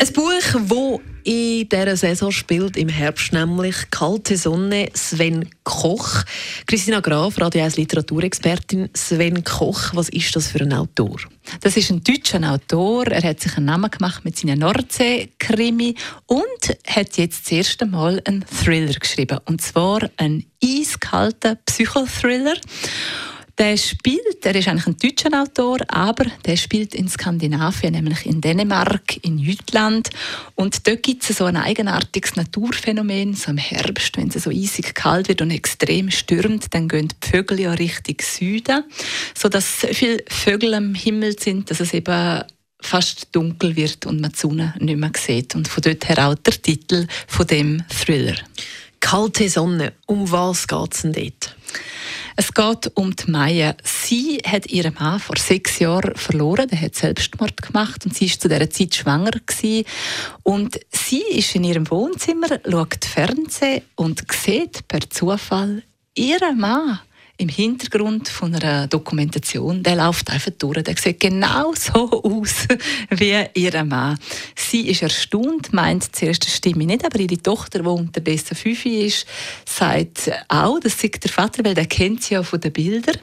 Ein Buch, wo in dieser Saison spielt, im Herbst nämlich «Kalte Sonne» Sven Koch. Christina Graf, Radio 1 Literaturexpertin. Sven Koch, was ist das für ein Autor? Das ist ein deutscher Autor. Er hat sich einen Namen gemacht mit seinen Nordsee-Krimi und hat jetzt das erste Mal einen Thriller geschrieben. Und zwar einen eiskalten Psychothriller. Der spielt, er ist eigentlich ein deutscher Autor, aber der spielt in Skandinavien, nämlich in Dänemark, in Jütland. Und dort gibt es so ein eigenartiges Naturphänomen, so im Herbst, wenn es so eisig kalt wird und extrem stürmt, dann gehen die Vögel ja Richtung Süden, sodass so viele Vögel am Himmel sind, dass es eben fast dunkel wird und man die Sonne nicht mehr sieht. Und von dort her auch der Titel von dem Thriller. Kalte Sonne, um was geht es denn dort? Es geht um die Maya. Sie hat ihren Mann vor sechs Jahren verloren. Der hat Selbstmord gemacht und sie ist zu dieser Zeit schwanger gewesen. Und sie ist in ihrem Wohnzimmer, schaut Fernsehen und sieht per Zufall ihren Mann im Hintergrund von einer Dokumentation, der läuft einfach durch. Der sieht genau so aus wie ihr Mann. Sie ist erstaunt, meint zuerst die Stimme nicht, aber ihre Tochter, die unterdessen fünf ist, sagt auch, das ist der Vater, weil der kennt sie ja von den Bildern.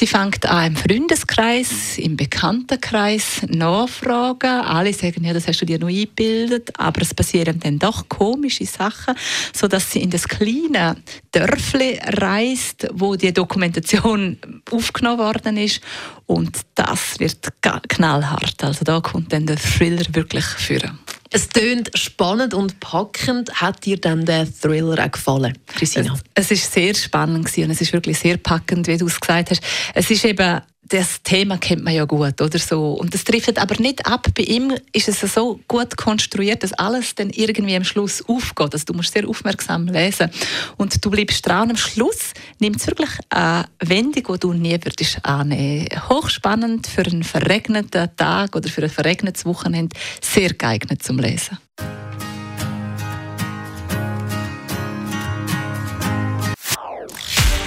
Sie fängt an im Freundeskreis, im Bekanntenkreis nachfragen. Alle sagen, ja, das hast du dir noch eingebildet, aber es passieren dann doch komische Sachen, sodass sie in das kleine Dörfli reist, wo die Dokumentation aufgenommen worden ist. Und das wird knallhart. Also da kommt dann der Thriller wirklich führen. Es tönt spannend und packend. Hat dir dann der Thriller auch gefallen, Christina? Es, es ist sehr spannend und es ist wirklich sehr packend, wie du es gesagt hast. Es ist eben das Thema kennt man ja gut, oder so. Und das trifft aber nicht ab. Bei ihm ist es so gut konstruiert, dass alles dann irgendwie am Schluss aufgeht. Also du musst sehr aufmerksam lesen. Und du bleibst dran. Am Schluss nimmt es wirklich eine Wendung, die du nie würdest annehmen. Hochspannend für einen verregneten Tag oder für ein verregnetes Wochenende. Sehr geeignet zum Lesen.